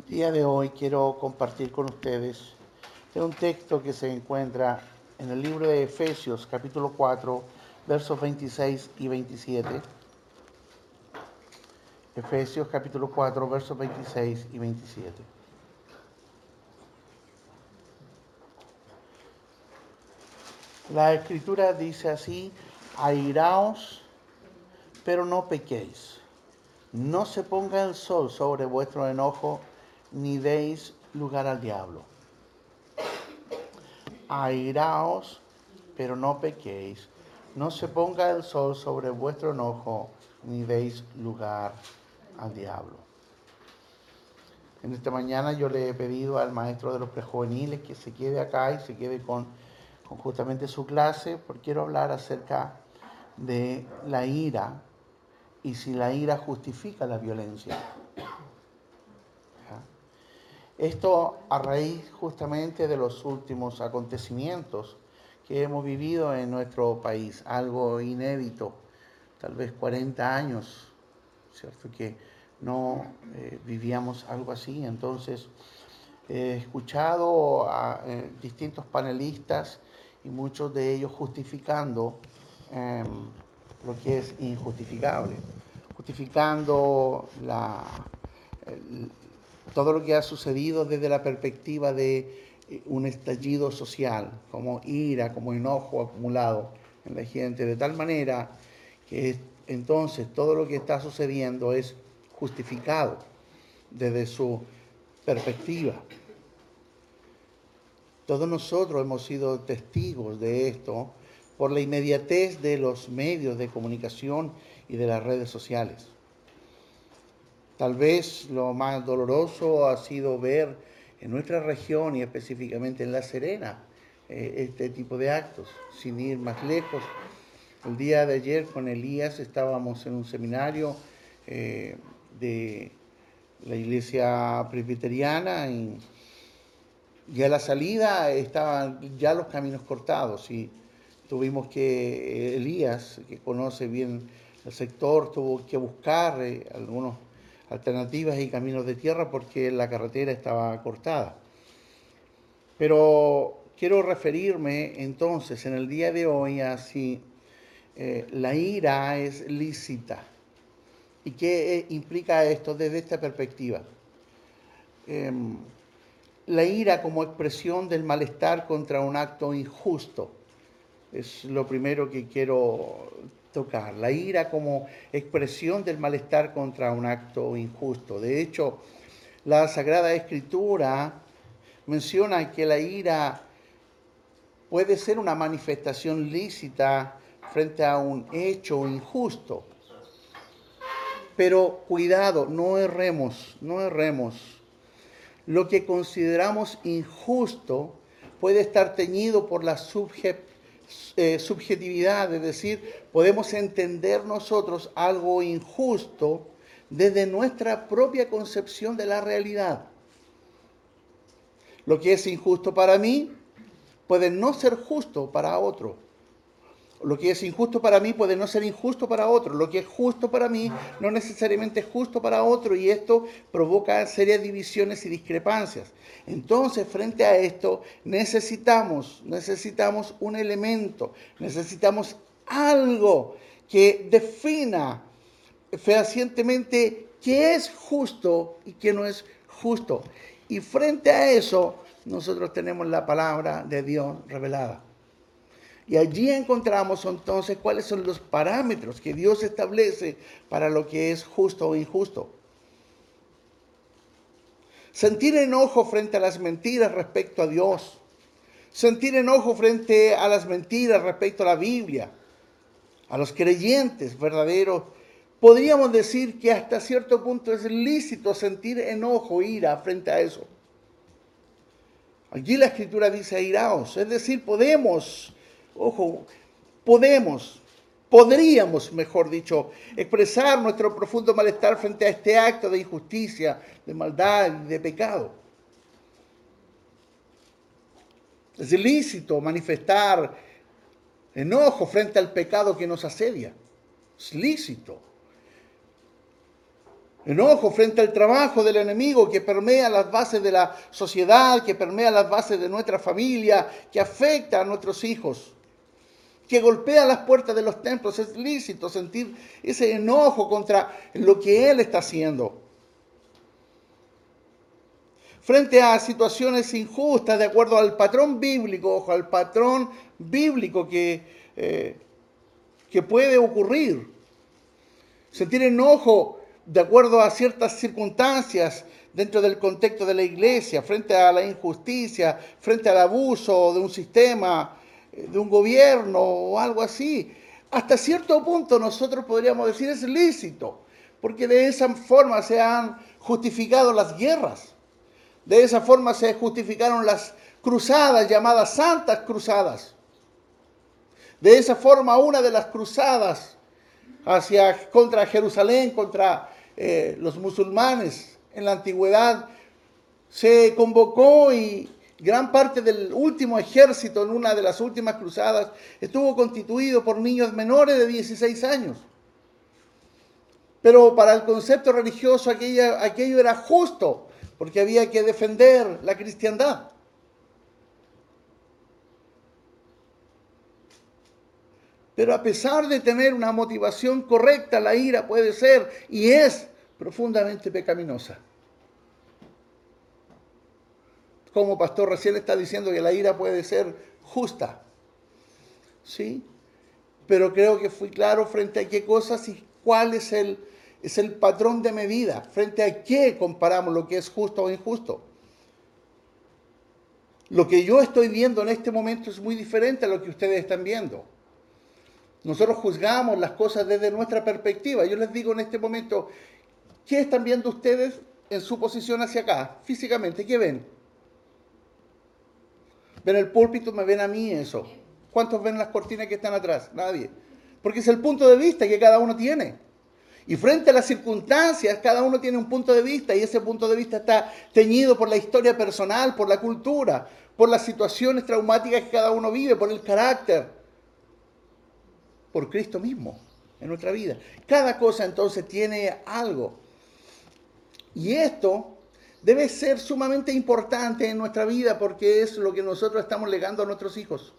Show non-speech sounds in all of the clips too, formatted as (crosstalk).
El día de hoy quiero compartir con ustedes un texto que se encuentra en el libro de Efesios capítulo 4 versos 26 y 27. Efesios capítulo 4 versos 26 y 27. La escritura dice así, airaos, pero no pequéis. No se ponga el sol sobre vuestro enojo, ni deis lugar al diablo. Airaos, pero no pequéis. No se ponga el sol sobre vuestro enojo, ni deis lugar al diablo. En esta mañana yo le he pedido al maestro de los prejuveniles que se quede acá y se quede con con justamente su clase, porque quiero hablar acerca de la ira y si la ira justifica la violencia. Esto a raíz justamente de los últimos acontecimientos que hemos vivido en nuestro país, algo inédito, tal vez 40 años, ¿cierto? Que no eh, vivíamos algo así. Entonces, he escuchado a eh, distintos panelistas y muchos de ellos justificando em, lo que es injustificable, justificando la, todo lo que ha sucedido desde la perspectiva de eh, un estallido social, como ira, como enojo acumulado en la gente, de tal manera que entonces todo lo que está sucediendo es justificado desde su perspectiva. Todos nosotros hemos sido testigos de esto por la inmediatez de los medios de comunicación y de las redes sociales. Tal vez lo más doloroso ha sido ver en nuestra región y específicamente en La Serena eh, este tipo de actos, sin ir más lejos. El día de ayer con Elías estábamos en un seminario eh, de la iglesia presbiteriana y y a la salida estaban ya los caminos cortados y tuvimos que, Elías, que conoce bien el sector, tuvo que buscar eh, algunas alternativas y caminos de tierra porque la carretera estaba cortada. Pero quiero referirme entonces en el día de hoy a si eh, la ira es lícita. ¿Y qué eh, implica esto desde esta perspectiva? Em, la ira como expresión del malestar contra un acto injusto. Es lo primero que quiero tocar. La ira como expresión del malestar contra un acto injusto. De hecho, la Sagrada Escritura menciona que la ira puede ser una manifestación lícita frente a un hecho injusto. Pero cuidado, no erremos, no erremos lo que consideramos injusto puede estar teñido por la eh, subjetividad, es decir, podemos entender nosotros algo injusto desde nuestra propia concepción de la realidad. Lo que es injusto para mí puede no ser justo para otro. Lo que es injusto para mí puede no ser injusto para otro. Lo que es justo para mí no necesariamente es justo para otro y esto provoca serias divisiones y discrepancias. Entonces, frente a esto, necesitamos, necesitamos un elemento, necesitamos algo que defina fehacientemente qué es justo y qué no es justo. Y frente a eso, nosotros tenemos la palabra de Dios revelada. Y allí encontramos entonces cuáles son los parámetros que Dios establece para lo que es justo o injusto. Sentir enojo frente a las mentiras respecto a Dios. Sentir enojo frente a las mentiras respecto a la Biblia. A los creyentes verdaderos. Podríamos decir que hasta cierto punto es lícito sentir enojo, ira frente a eso. Allí la escritura dice iraos, es decir, podemos Ojo, podemos, podríamos, mejor dicho, expresar nuestro profundo malestar frente a este acto de injusticia, de maldad, de pecado. Es ilícito manifestar enojo frente al pecado que nos asedia. Es lícito. Enojo frente al trabajo del enemigo que permea las bases de la sociedad, que permea las bases de nuestra familia, que afecta a nuestros hijos, que golpea las puertas de los templos. Es lícito sentir ese enojo contra lo que Él está haciendo. Frente a situaciones injustas, de acuerdo al patrón bíblico, ojo, al patrón bíblico que, eh, que puede ocurrir. Sentir enojo de acuerdo a ciertas circunstancias dentro del contexto de la iglesia, frente a la injusticia, frente al abuso de un sistema, de un gobierno o algo así. Hasta cierto punto nosotros podríamos decir es lícito, porque de esa forma se han justificado las guerras, de esa forma se justificaron las cruzadas llamadas santas cruzadas. De esa forma una de las cruzadas hacia contra Jerusalén, contra eh, los musulmanes en la antigüedad, se convocó y gran parte del último ejército en una de las últimas cruzadas estuvo constituido por niños menores de 16 años. Pero para el concepto religioso aquello era justo, porque había que defender la cristiandad. Pero a pesar de tener una motivación correcta, la ira puede ser y es profundamente pecaminosa. Como pastor recién está diciendo que la ira puede ser justa. ¿Sí? Pero creo que fui claro frente a qué cosas y cuál es el, es el patrón de medida, frente a qué comparamos lo que es justo o injusto. Lo que yo estoy viendo en este momento es muy diferente a lo que ustedes están viendo. Nosotros juzgamos las cosas desde nuestra perspectiva. Yo les digo en este momento, ¿qué están viendo ustedes en su posición hacia acá? Físicamente, ¿qué ven? ¿Ven el púlpito? ¿Me ven a mí eso? ¿Cuántos ven las cortinas que están atrás? Nadie. Porque es el punto de vista que cada uno tiene. Y frente a las circunstancias, cada uno tiene un punto de vista y ese punto de vista está teñido por la historia personal, por la cultura, por las situaciones traumáticas que cada uno vive, por el carácter por Cristo mismo en nuestra vida. Cada cosa entonces tiene algo. Y esto debe ser sumamente importante en nuestra vida porque es lo que nosotros estamos legando a nuestros hijos.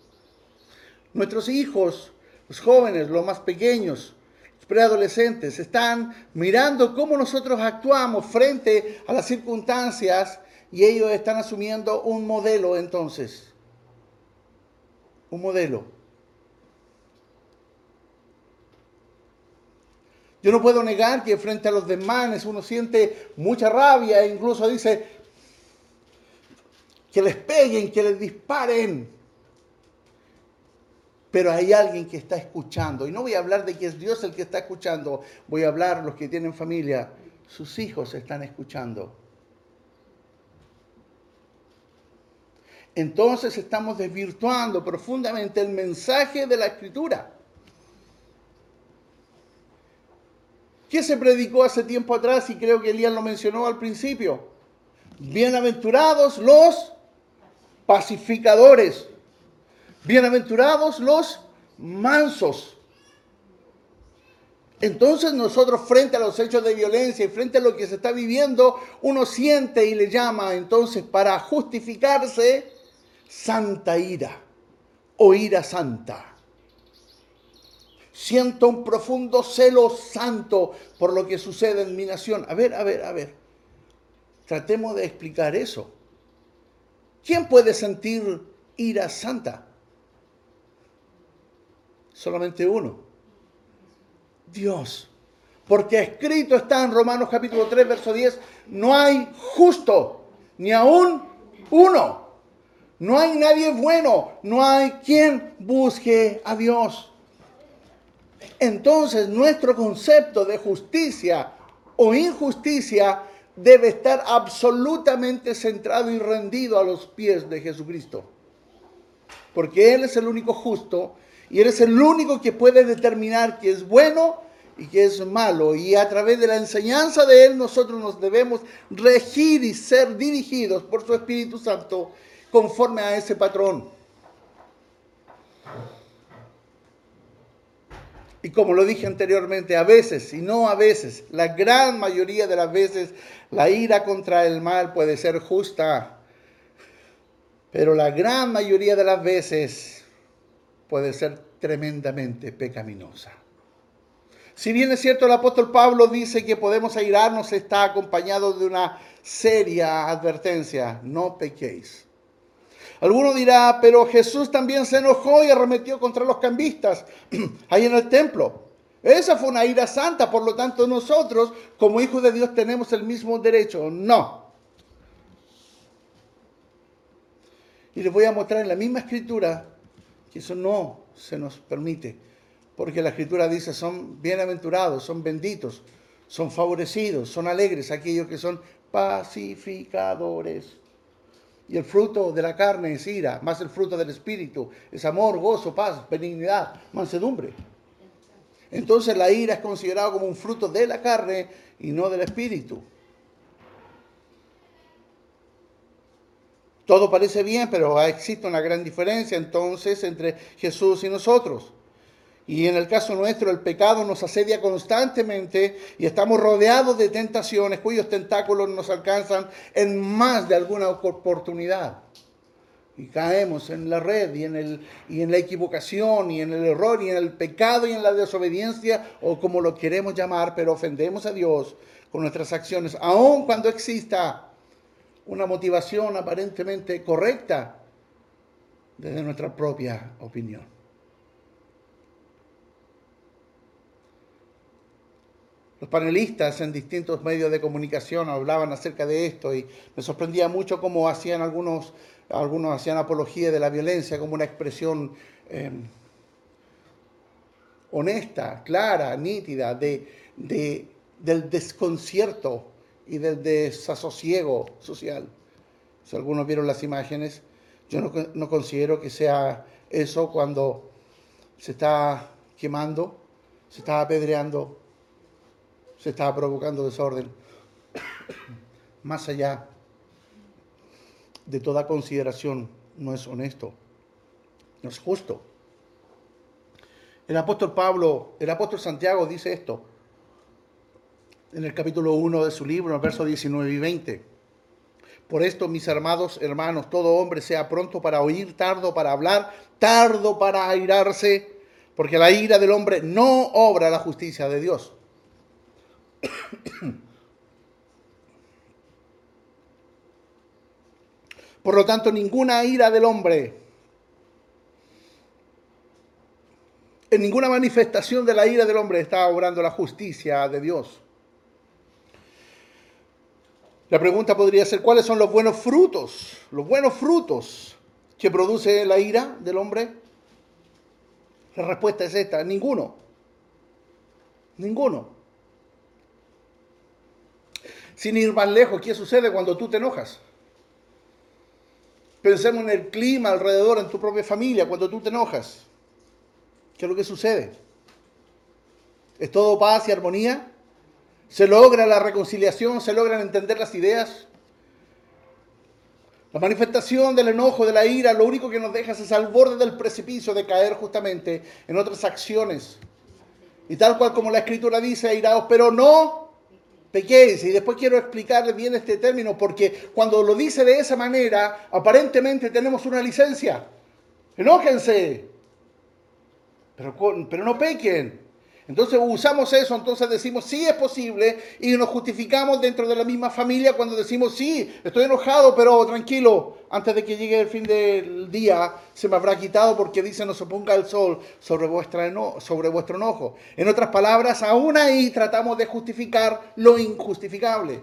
Nuestros hijos, los jóvenes, los más pequeños, los preadolescentes, están mirando cómo nosotros actuamos frente a las circunstancias y ellos están asumiendo un modelo entonces. Un modelo. Yo no puedo negar que frente a los demás uno siente mucha rabia e incluso dice que les peguen, que les disparen. Pero hay alguien que está escuchando. Y no voy a hablar de que es Dios el que está escuchando. Voy a hablar los que tienen familia. Sus hijos están escuchando. Entonces estamos desvirtuando profundamente el mensaje de la escritura. ¿Qué se predicó hace tiempo atrás? Y creo que Elías lo mencionó al principio. Bienaventurados los pacificadores. Bienaventurados los mansos. Entonces nosotros frente a los hechos de violencia y frente a lo que se está viviendo, uno siente y le llama entonces para justificarse santa ira o ira santa. Siento un profundo celo santo por lo que sucede en mi nación. A ver, a ver, a ver. Tratemos de explicar eso. ¿Quién puede sentir ira santa? Solamente uno. Dios. Porque escrito está en Romanos capítulo 3, verso 10, no hay justo, ni aún uno. No hay nadie bueno, no hay quien busque a Dios entonces nuestro concepto de justicia o injusticia debe estar absolutamente centrado y rendido a los pies de Jesucristo. Porque Él es el único justo y Él es el único que puede determinar qué es bueno y qué es malo. Y a través de la enseñanza de Él nosotros nos debemos regir y ser dirigidos por su Espíritu Santo conforme a ese patrón. Y como lo dije anteriormente, a veces, y no a veces, la gran mayoría de las veces, la ira contra el mal puede ser justa, pero la gran mayoría de las veces puede ser tremendamente pecaminosa. Si bien es cierto, el apóstol Pablo dice que podemos airarnos, está acompañado de una seria advertencia, no pequéis. Alguno dirá, pero Jesús también se enojó y arremetió contra los cambistas (clears throat) ahí en el templo. Esa fue una ira santa, por lo tanto nosotros como hijos de Dios tenemos el mismo derecho. No. Y les voy a mostrar en la misma escritura que eso no se nos permite. Porque la escritura dice, son bienaventurados, son benditos, son favorecidos, son alegres aquellos que son pacificadores. Y el fruto de la carne es ira, más el fruto del espíritu es amor, gozo, paz, benignidad, mansedumbre. Entonces la ira es considerada como un fruto de la carne y no del espíritu. Todo parece bien, pero existe una gran diferencia entonces entre Jesús y nosotros. Y en el caso nuestro, el pecado nos asedia constantemente y estamos rodeados de tentaciones cuyos tentáculos nos alcanzan en más de alguna oportunidad. Y caemos en la red y en, el, y en la equivocación y en el error y en el pecado y en la desobediencia o como lo queremos llamar, pero ofendemos a Dios con nuestras acciones, aun cuando exista una motivación aparentemente correcta desde nuestra propia opinión. Los panelistas en distintos medios de comunicación hablaban acerca de esto y me sorprendía mucho cómo hacían algunos, algunos hacían apología de la violencia como una expresión em, honesta, clara, nítida, de, del desconcierto y del desasosiego social. Si algunos vieron las imágenes, yo no, no considero que sea eso cuando se está quemando, se está apedreando se estaba provocando desorden, (coughs) más allá de toda consideración, no es honesto, no es justo. El apóstol Pablo, el apóstol Santiago dice esto en el capítulo 1 de su libro, en el verso 19 y 20. Por esto, mis amados hermanos, todo hombre sea pronto para oír, tardo para hablar, tardo para airarse, porque la ira del hombre no obra la justicia de Dios. (coughs) Por lo tanto, ninguna ira del hombre, en ninguna manifestación de la ira del hombre está obrando la justicia de Dios. La pregunta podría ser, ¿cuáles son los buenos frutos? Los buenos frutos que produce la ira del hombre. La respuesta es esta, ninguno. Ninguno. Sin ir más lejos, ¿qué sucede cuando tú te enojas? Pensemos en el clima alrededor, en tu propia familia, cuando tú te enojas. ¿Qué es lo que sucede? ¿Es todo paz y armonía? ¿Se logra la reconciliación? ¿Se logran entender las ideas? La manifestación del enojo, de la ira, lo único que nos deja es al borde del precipicio de caer justamente en otras acciones. Y tal cual como la escritura dice, airados, pero no pequéis. Y después quiero explicarles bien este término, porque cuando lo dice de esa manera, aparentemente tenemos una licencia. Enójense, pero, pero no pequen. Entonces usamos eso, entonces decimos sí es posible y nos justificamos dentro de la misma familia cuando decimos sí, estoy enojado, pero tranquilo, antes de que llegue el fin del día se me habrá quitado porque dice no se ponga el sol sobre, vuestra sobre vuestro enojo. En otras palabras, aún ahí tratamos de justificar lo injustificable.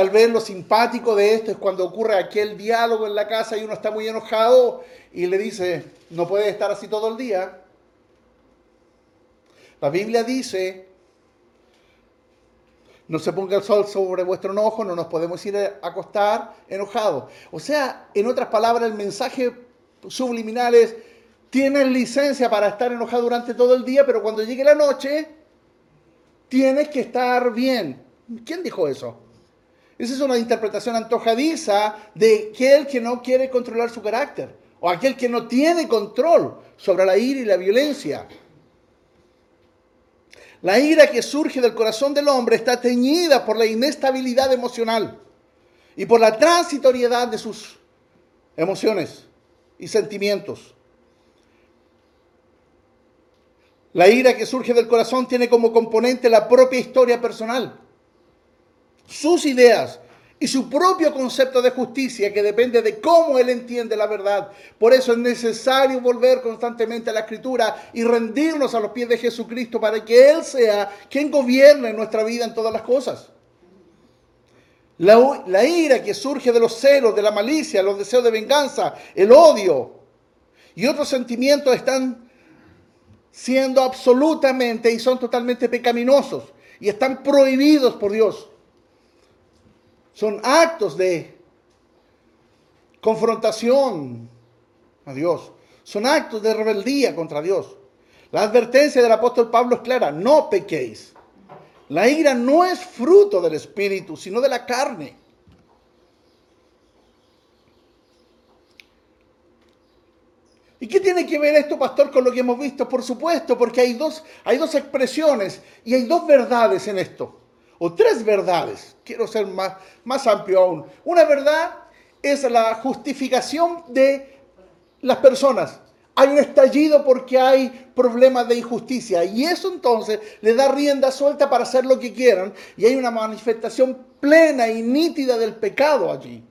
Tal vez lo simpático de esto es cuando ocurre aquel diálogo en la casa y uno está muy enojado y le dice, no puede estar así todo el día. La Biblia dice, no se ponga el sol sobre vuestro enojo, no nos podemos ir a acostar enojados. O sea, en otras palabras, el mensaje subliminal es, tienes licencia para estar enojado durante todo el día, pero cuando llegue la noche, tienes que estar bien. ¿Quién dijo eso? Esa es una interpretación antojadiza de aquel que no quiere controlar su carácter o aquel que no tiene control sobre la ira y la violencia. La ira que surge del corazón del hombre está teñida por la inestabilidad emocional y por la transitoriedad de sus emociones y sentimientos. La ira que surge del corazón tiene como componente la propia historia personal, sus ideas y su propio concepto de justicia que depende de cómo él entiende la verdad. Por eso es necesario volver constantemente a la escritura y rendirnos a los pies de Jesucristo para que Él sea quien gobierne nuestra vida en todas las cosas. La, la ira que surge de los celos, de la malicia, los deseos de venganza, el odio y otros sentimientos están siendo absolutamente y son totalmente pecaminosos y están prohibidos por Dios. Son actos de confrontación a Dios. Son actos de rebeldía contra Dios. La advertencia del apóstol Pablo es clara, no pequéis. La ira no es fruto del espíritu, sino de la carne. ¿Y qué tiene que ver esto, pastor, con lo que hemos visto? Por supuesto, porque hay dos, hay dos expresiones y hay dos verdades en esto. O tres verdades. Quiero ser más, más amplio aún. Una verdad es la justificación de las personas. Hay un estallido porque hay problemas de injusticia y eso entonces le da rienda suelta para hacer lo que quieran y hay una manifestación plena y nítida del pecado allí.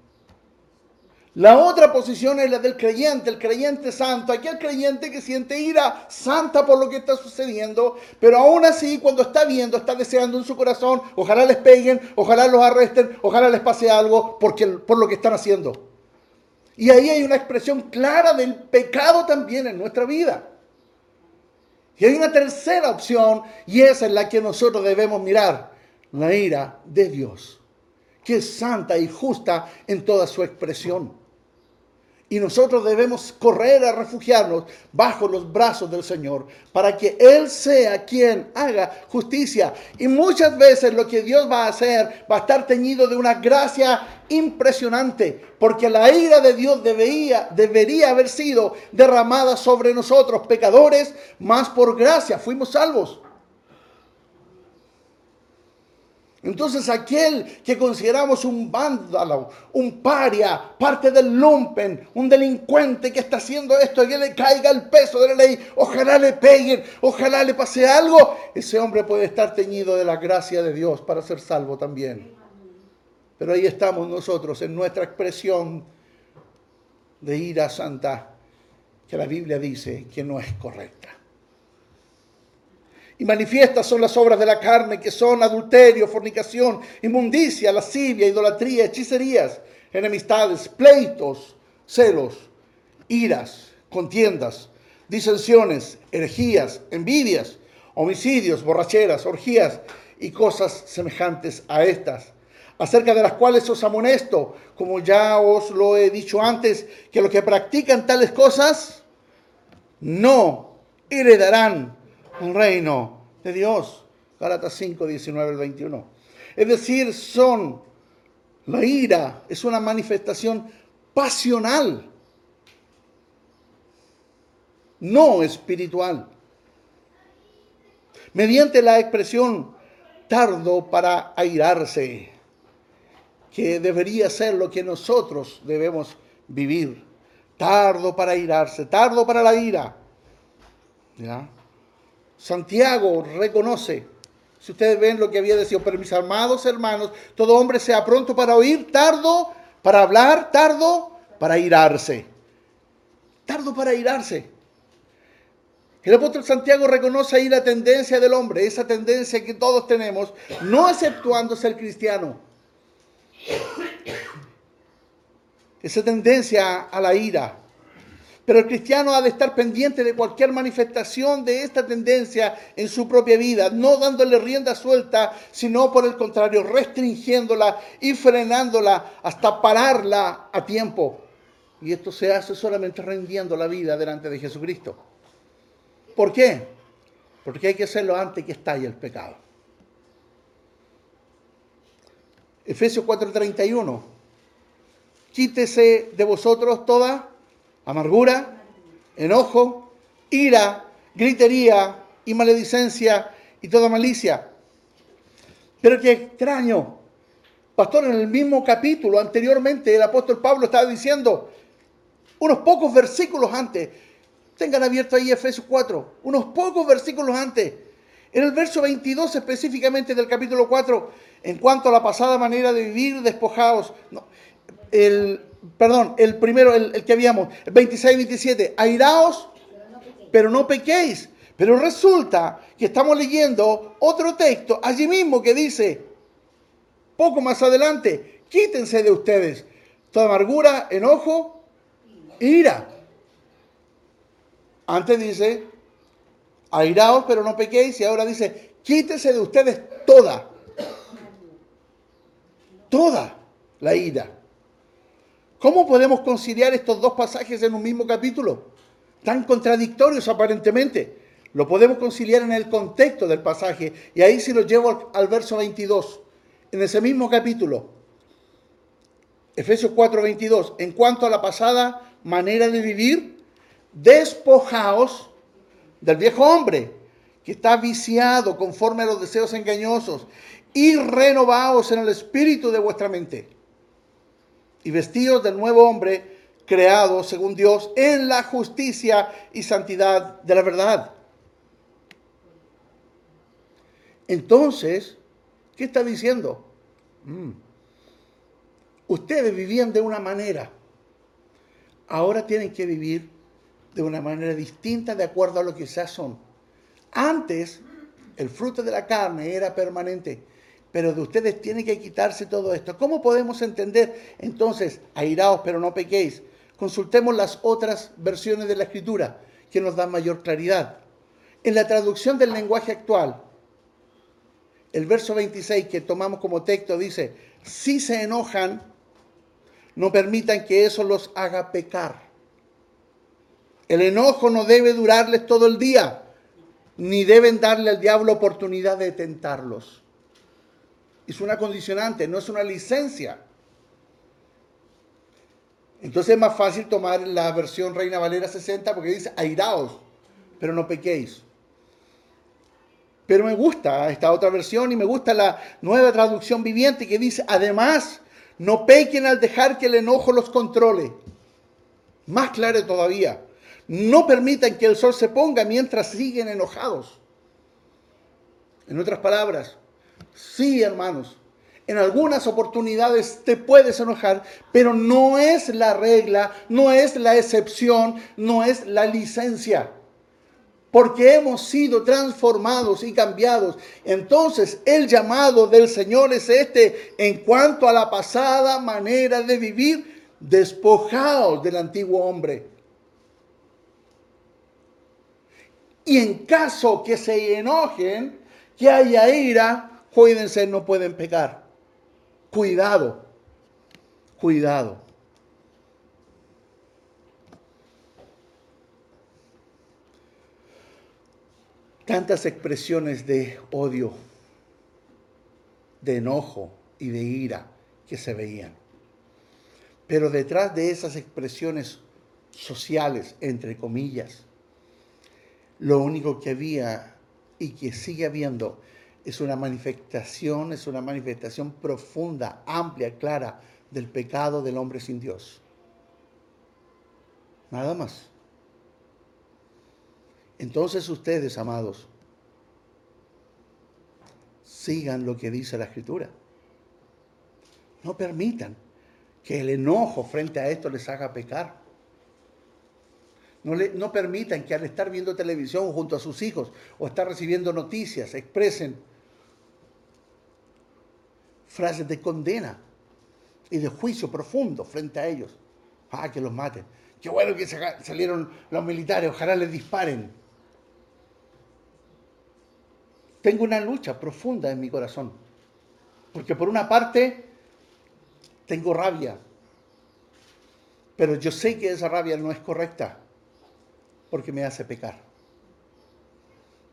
La otra posición es la del creyente, el creyente santo, aquel creyente que siente ira santa por lo que está sucediendo, pero aún así cuando está viendo, está deseando en su corazón, ojalá les peguen, ojalá los arresten, ojalá les pase algo por lo que están haciendo. Y ahí hay una expresión clara del pecado también en nuestra vida. Y hay una tercera opción y esa es la que nosotros debemos mirar, la ira de Dios, que es santa y justa en toda su expresión. Y nosotros debemos correr a refugiarnos bajo los brazos del Señor para que Él sea quien haga justicia. Y muchas veces lo que Dios va a hacer va a estar teñido de una gracia impresionante, porque la ira de Dios debería, debería haber sido derramada sobre nosotros, pecadores, más por gracia fuimos salvos. Entonces aquel que consideramos un vándalo, un paria, parte del lumpen, un delincuente que está haciendo esto, que le caiga el peso de la ley, ojalá le peguen, ojalá le pase algo, ese hombre puede estar teñido de la gracia de Dios para ser salvo también. Pero ahí estamos nosotros en nuestra expresión de ira santa, que la Biblia dice que no es correcta. Y manifiestas son las obras de la carne, que son adulterio, fornicación, inmundicia, lascivia, idolatría, hechicerías, enemistades, pleitos, celos, iras, contiendas, disensiones, herejías, envidias, homicidios, borracheras, orgías y cosas semejantes a estas, acerca de las cuales os amonesto, como ya os lo he dicho antes, que los que practican tales cosas no heredarán un reino de Dios. Gálatas 5, 19 al 21. Es decir, son, la ira es una manifestación pasional, no espiritual. Mediante la expresión tardo para airarse, que debería ser lo que nosotros debemos vivir. Tardo para airarse, tardo para la ira. ¿Ya? Santiago reconoce, si ustedes ven lo que había decido, pero mis amados hermanos, todo hombre sea pronto para oír, tardo para hablar, tardo para irarse. Tardo para irarse. El apóstol Santiago reconoce ahí la tendencia del hombre, esa tendencia que todos tenemos, no exceptuándose el cristiano. Esa tendencia a la ira. Pero el cristiano ha de estar pendiente de cualquier manifestación de esta tendencia en su propia vida, no dándole rienda suelta, sino por el contrario, restringiéndola y frenándola hasta pararla a tiempo. Y esto se hace solamente rendiendo la vida delante de Jesucristo. ¿Por qué? Porque hay que hacerlo antes que estalle el pecado. Efesios 4:31. Quítese de vosotros toda amargura, enojo, ira, gritería y maledicencia y toda malicia. Pero qué extraño. Pastor, en el mismo capítulo anteriormente el apóstol Pablo estaba diciendo, unos pocos versículos antes, tengan abierto ahí Efesios 4, unos pocos versículos antes, en el verso 22 específicamente del capítulo 4, en cuanto a la pasada manera de vivir despojados, el, perdón, el primero, el, que habíamos, el 26 y 27, airaos, pero no pequéis. Pero resulta que estamos leyendo otro texto allí mismo que dice, poco más adelante, quítense de ustedes toda amargura, enojo, ira. Antes dice, airaos pero no pequéis y ahora dice, quítense de ustedes toda, toda la ira. ¿Cómo podemos conciliar estos dos pasajes en un mismo capítulo? Tan contradictorios aparentemente. Lo podemos conciliar en el contexto del pasaje y ahí si lo llevo al, verso 22, en ese mismo capítulo. Efesios 4, 22. En cuanto a la pasada manera de vivir, despojaos del viejo hombre que está viciado conforme a los deseos engañosos y renovaos en el espíritu de vuestra mente y vestidos del nuevo hombre creado según Dios en la justicia y santidad de la verdad. Entonces, ¿qué está diciendo? Mm. Ustedes vivían de una manera, ahora tienen que vivir de una manera distinta de acuerdo a lo que ya son. Antes, el fruto de la carne era permanente pero de ustedes tiene que quitarse todo esto. ¿Cómo podemos entender entonces, airaos pero no pequéis? Consultemos las otras versiones de la escritura que nos dan mayor claridad. En la traducción del lenguaje actual, el verso 26 que tomamos como texto dice, si se enojan, no permitan que eso los haga pecar. El enojo no debe durarles todo el día, ni deben darle al diablo oportunidad de tentarlos es una condicionante, no es una licencia. Entonces es más fácil tomar la versión Reina Valera 60 porque dice airaos, pero no pequéis. Pero me gusta esta otra versión y me gusta la nueva traducción viviente que dice, además, no pequen al dejar que el enojo los controle. Más claro todavía, no permitan que el sol se ponga mientras siguen enojados. En otras palabras, Sí, hermanos, en algunas oportunidades te puedes enojar, pero no es la regla, no es la excepción, no es la licencia. Porque hemos sido transformados y cambiados. Entonces el llamado del Señor es este en cuanto a la pasada manera de vivir, despojados del antiguo hombre. Y en caso que se enojen, que haya ira, Cuídense, no pueden pecar. Cuidado, cuidado. Tantas expresiones de odio, de enojo y de ira que se veían. Pero detrás de esas expresiones sociales, entre comillas, lo único que había y que sigue habiendo es una manifestación, es una manifestación profunda, amplia, clara del pecado del hombre sin Dios. Nada más. Entonces ustedes, amados, sigan lo que dice la Escritura. No permitan que el enojo frente a esto les haga pecar. No, le, no permitan que al estar viendo televisión junto a sus hijos o estar recibiendo noticias expresen frases de condena y de juicio profundo frente a ellos. Ah, que los maten. Qué bueno que salieron los militares, ojalá les disparen. Tengo una lucha profunda en mi corazón. Porque por una parte tengo rabia, pero yo sé que esa rabia no es correcta porque me hace pecar.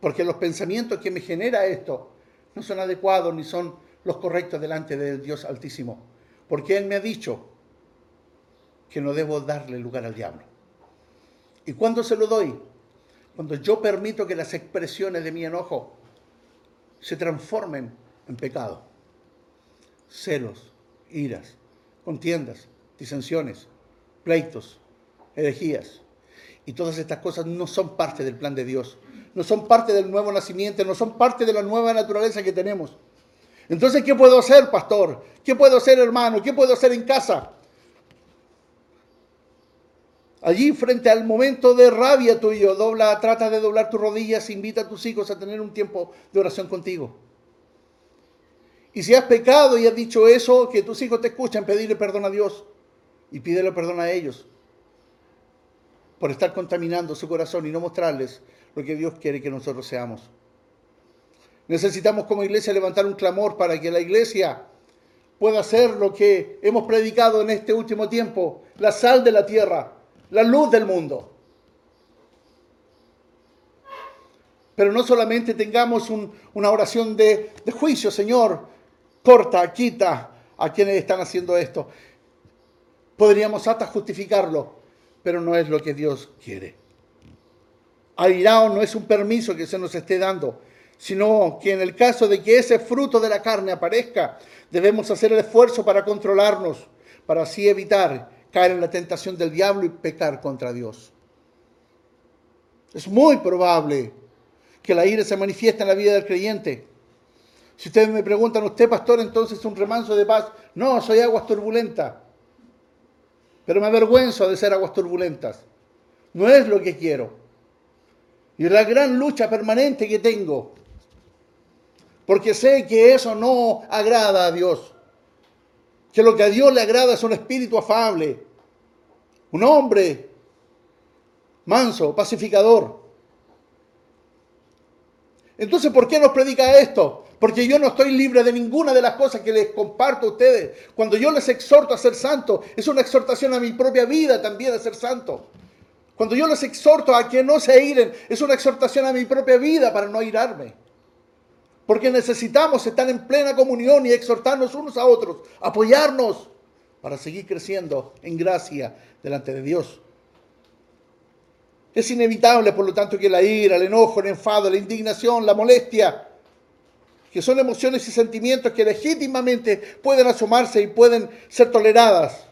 Porque los pensamientos que me genera esto no son adecuados ni son los correctos delante del Dios Altísimo, porque Él me ha dicho que no debo darle lugar al diablo. ¿Y cuándo se lo doy? Cuando yo permito que las expresiones de mi enojo se transformen en pecado. Celos, iras, contiendas, disensiones, pleitos, herejías. Y todas estas cosas no son parte del plan de Dios, no son parte del nuevo nacimiento, no son parte de la nueva naturaleza que tenemos. Entonces, ¿qué puedo hacer, pastor? ¿Qué puedo hacer, hermano? ¿Qué puedo hacer en casa? Allí, frente al momento de rabia tuyo, dobla, trata de doblar tus rodillas, invita a tus hijos a tener un tiempo de oración contigo. Y si has pecado y has dicho eso, que tus hijos te escuchan, pedirle perdón a Dios y pídele perdón a ellos por estar contaminando su corazón y no mostrarles lo que Dios quiere que nosotros seamos. Necesitamos como iglesia levantar un clamor para que la iglesia pueda hacer lo que hemos predicado en este último tiempo, la sal de la tierra, la luz del mundo. Pero no solamente tengamos una oración de, juicio, Señor, corta, quita a quienes están haciendo esto. Podríamos hasta justificarlo, pero no es lo que Dios quiere. Airao no es un permiso que se nos esté dando, sino que en el caso de que ese fruto de la carne aparezca, debemos hacer el esfuerzo para controlarnos, para así evitar caer en la tentación del diablo y pecar contra Dios. Es muy probable que la ira se manifieste en la vida del creyente si ustedes me preguntan, ¿usted pastor entonces es un remanso de paz? No, soy aguas turbulentas. Pero me avergüenzo de ser aguas turbulentas. No es lo que quiero. Y la gran lucha permanente que tengo. Porque sé que eso no agrada a Dios. Que lo que a Dios le agrada es un espíritu afable. Un hombre manso, pacificador. Entonces, ¿por qué nos predica esto? Porque yo no estoy libre de ninguna de las cosas que les comparto a ustedes. Cuando yo les exhorto a ser santos, es una exhortación a mi propia vida también a ser santo. Cuando yo les exhorto a que no se iren, es una exhortación a mi propia vida para no irarme. Porque necesitamos estar en plena comunión y exhortarnos unos a otros, apoyarnos para seguir creciendo en gracia delante de Dios. Es inevitable, por lo tanto, que la ira, el enojo, el enfado, la indignación, la molestia, que son emociones y sentimientos que legítimamente pueden asomarse y pueden ser toleradas,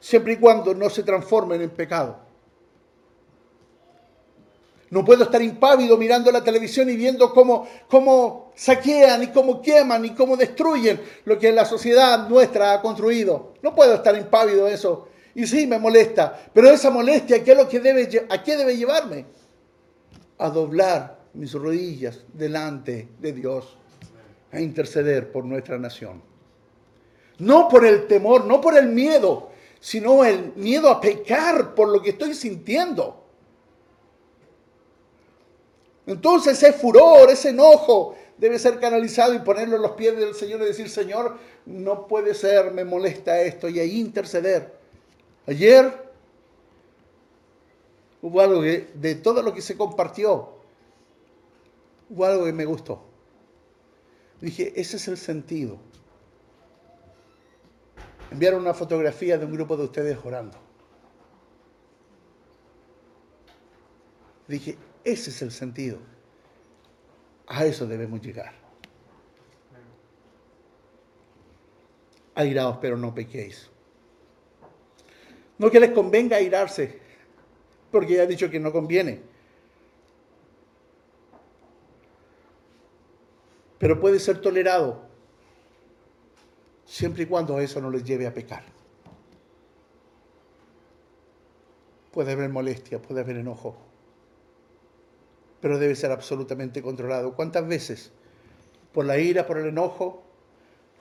siempre y cuando no se transformen en pecado. No puedo estar impávido mirando la televisión y viendo cómo, cómo saquean y cómo queman y cómo destruyen lo que la sociedad nuestra ha construido. No puedo estar impávido eso. Y sí, me molesta. Pero esa molestia, ¿qué es lo que debe, ¿a qué debe llevarme? A doblar mis rodillas delante de Dios a interceder por nuestra nación. No por el temor, no por el miedo, sino el miedo a pecar por lo que estoy sintiendo. Entonces ese furor, ese enojo debe ser canalizado y ponerlo en los pies del Señor y decir, Señor, no puede ser, me molesta esto, y ahí interceder. Ayer hubo algo que, de todo lo que se compartió, hubo algo que me gustó. Dije, ese es el sentido. Enviaron una fotografía de un grupo de ustedes orando. Dije, ese es el sentido. A eso debemos llegar. Airaos, pero no pequéis. No que les convenga airarse, porque ya he dicho que no conviene. pero puede ser tolerado siempre y cuando eso no les lleve a pecar. Puede haber molestia, puede haber enojo, pero debe ser absolutamente controlado. ¿Cuántas veces por la ira, por el enojo,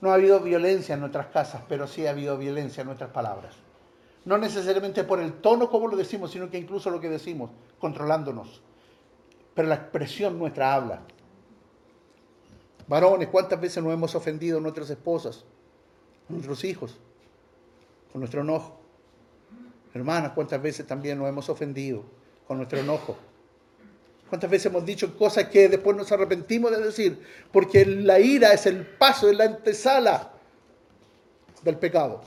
no ha habido violencia en nuestras casas, pero sí ha habido violencia en nuestras palabras? No necesariamente por el tono como lo decimos, sino que incluso lo que decimos, controlándonos. Pero la expresión nuestra habla. Varones, ¿cuántas veces nos hemos ofendido a nuestras esposas, a nuestros hijos, con nuestro enojo? Hermanas, ¿cuántas veces también nos hemos ofendido con nuestro enojo? ¿Cuántas veces hemos dicho cosas que después nos arrepentimos de decir? Porque la ira es el paso, es la antesala del pecado.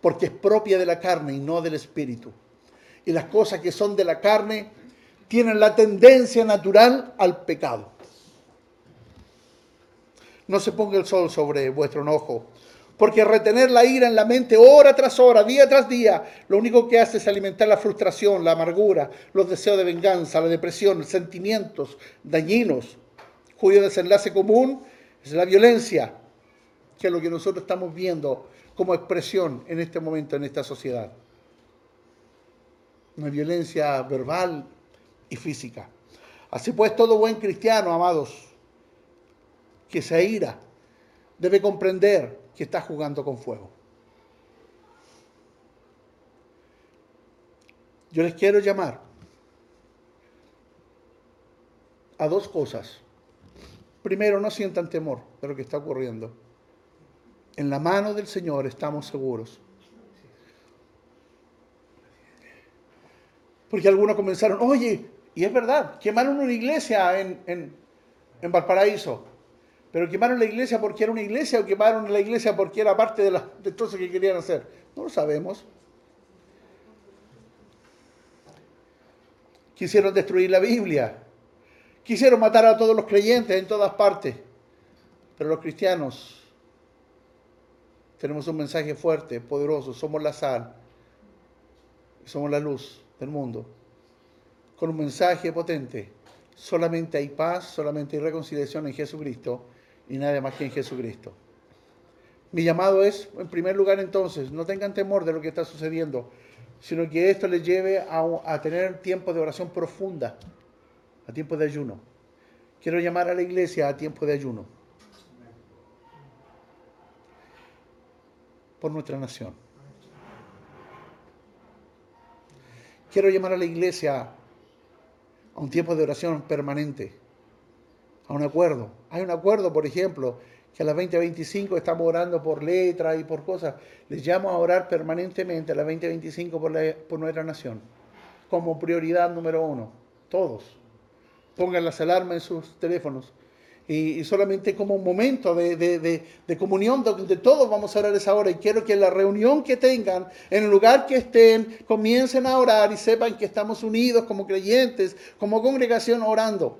Porque es propia de la carne y no del espíritu. y las cosas que son de la carne tienen la tendencia natural al pecado. No se ponga el sol sobre vuestro enojo, porque retener la ira en la mente hora tras hora, día tras día, lo único que hace es alimentar la frustración, la amargura, los deseos de venganza, la depresión, sentimientos dañinos, cuyo desenlace común es la violencia, que es lo que nosotros estamos viendo como expresión en este momento en esta sociedad. Una violencia verbal y física. Así pues, todo buen cristiano, amados, que se ira, debe comprender que está jugando con fuego. Yo les quiero llamar a dos cosas. Primero, no sientan temor de lo que está ocurriendo. En la mano del Señor estamos seguros. Porque algunos comenzaron, oye, y es verdad, quemaron una iglesia en, en, Valparaíso. Pero quemaron la iglesia porque era una iglesia o quemaron la iglesia porque era parte de, la, de todo que querían hacer. No lo sabemos. Quisieron destruir la Biblia. Quisieron matar a todos los creyentes en todas partes. Pero los cristianos tenemos un mensaje fuerte, poderoso. Somos la sal. Somos la luz del mundo con un mensaje potente. Solamente hay paz, solamente hay reconciliación en Jesucristo y nada más que en Jesucristo. Mi llamado es, en primer lugar entonces, no tengan temor de lo que está sucediendo, sino que esto les lleve a, tener tiempo de oración profunda, a tiempo de ayuno. Quiero llamar a la iglesia a tiempo de ayuno. Por nuestra nación. Quiero llamar a la iglesia a un tiempo de oración permanente, a un acuerdo. Hay un acuerdo, por ejemplo, que a las 2025 estamos orando por letras y por cosas. Les llamo a orar permanentemente a las 2025 por, por nuestra nación, como prioridad número uno. Todos. Pongan las alarmas en sus teléfonos y, solamente como un momento de, comunión donde todos vamos a orar esa hora. Y quiero que la reunión que tengan, en el lugar que estén, comiencen a orar y sepan que estamos unidos como creyentes, como congregación orando.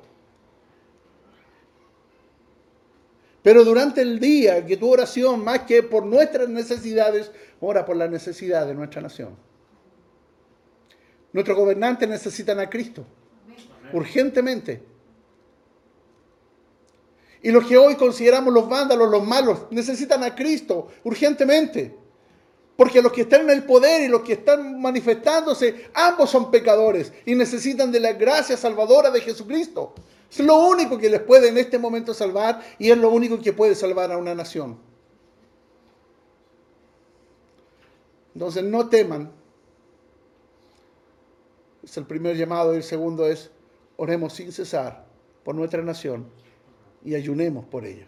Pero durante el día, que tu oración, más que por nuestras necesidades, ora por la necesidad de nuestra nación. Nuestros gobernantes necesitan a Cristo, urgentemente. Y los que hoy consideramos los vándalos, los malos, necesitan a Cristo urgentemente. Porque los que están en el poder y los que están manifestándose, ambos son pecadores y necesitan de la gracia salvadora de Jesucristo. Es lo único que les puede en este momento salvar y es lo único que puede salvar a una nación. Entonces no teman. Es el primer llamado y el segundo es oremos sin cesar por nuestra nación y ayunemos por ello.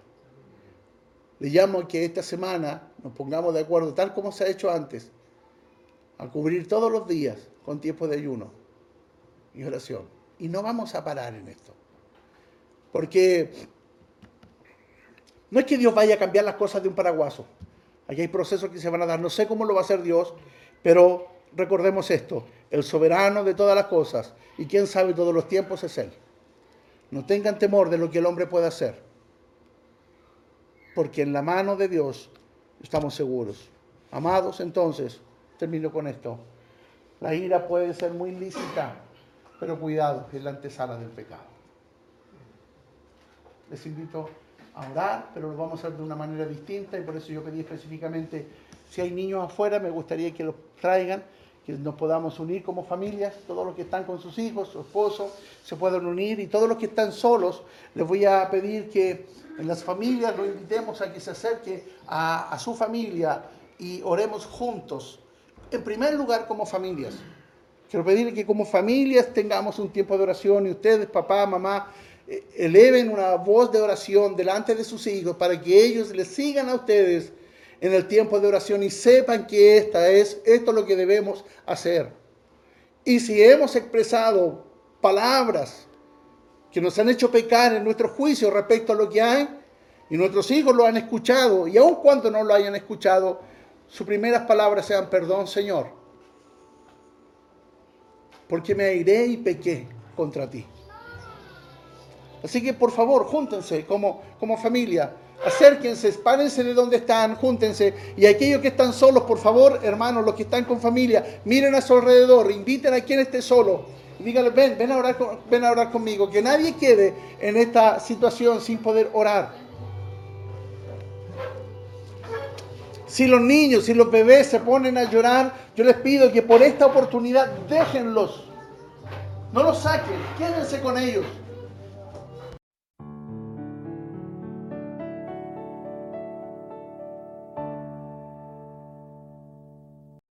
Le llamo a que esta semana nos pongamos de acuerdo, tal como se ha hecho antes, a cubrir todos los días con tiempo de ayuno y oración. Y no vamos a parar en esto. Porque no es que Dios vaya a cambiar las cosas de un paraguaso. Aquí hay procesos que se van a dar. No sé cómo lo va a hacer Dios, pero recordemos esto. El soberano de todas las cosas y quien sabe todos los tiempos es Él. No tengan temor de lo que el hombre puede hacer, porque en la mano de Dios estamos seguros. Amados, entonces, termino con esto. La ira puede ser muy lícita, pero cuidado, es la antesala del pecado. Les invito a orar, pero lo vamos a hacer de una manera distinta y por eso yo pedí específicamente, si hay niños afuera, me gustaría que los traigan que nos podamos unir como familias, todos los que están con sus hijos, su esposo, se puedan unir y todos los que están solos, les voy a pedir que en las familias lo invitemos a que se acerque a, su familia y oremos juntos, en primer lugar como familias. Quiero pedirle que como familias tengamos un tiempo de oración y ustedes, papá, mamá, eleven una voz de oración delante de sus hijos para que ellos les sigan a ustedes en el tiempo de oración y sepan que esta es, esto es lo que debemos hacer. Y si hemos expresado palabras que nos han hecho pecar en nuestro juicio respecto a lo que hay, y nuestros hijos lo han escuchado, y aun cuando no lo hayan escuchado, sus primeras palabras sean, perdón Señor. porque me airé y pequé contra ti. Así que por favor, júntense como, como familia, acérquense, párense de donde están, júntense. Y aquellos que están solos, por favor, hermanos, los que están con familia, miren a su alrededor, inviten a quien esté solo. Y díganle, ven, ven a, orar, ven a orar conmigo. Que nadie quede en esta situación sin poder orar. Si los niños, si los bebés se ponen a llorar, yo les pido que por esta oportunidad déjenlos. No los saquen, quédense con ellos.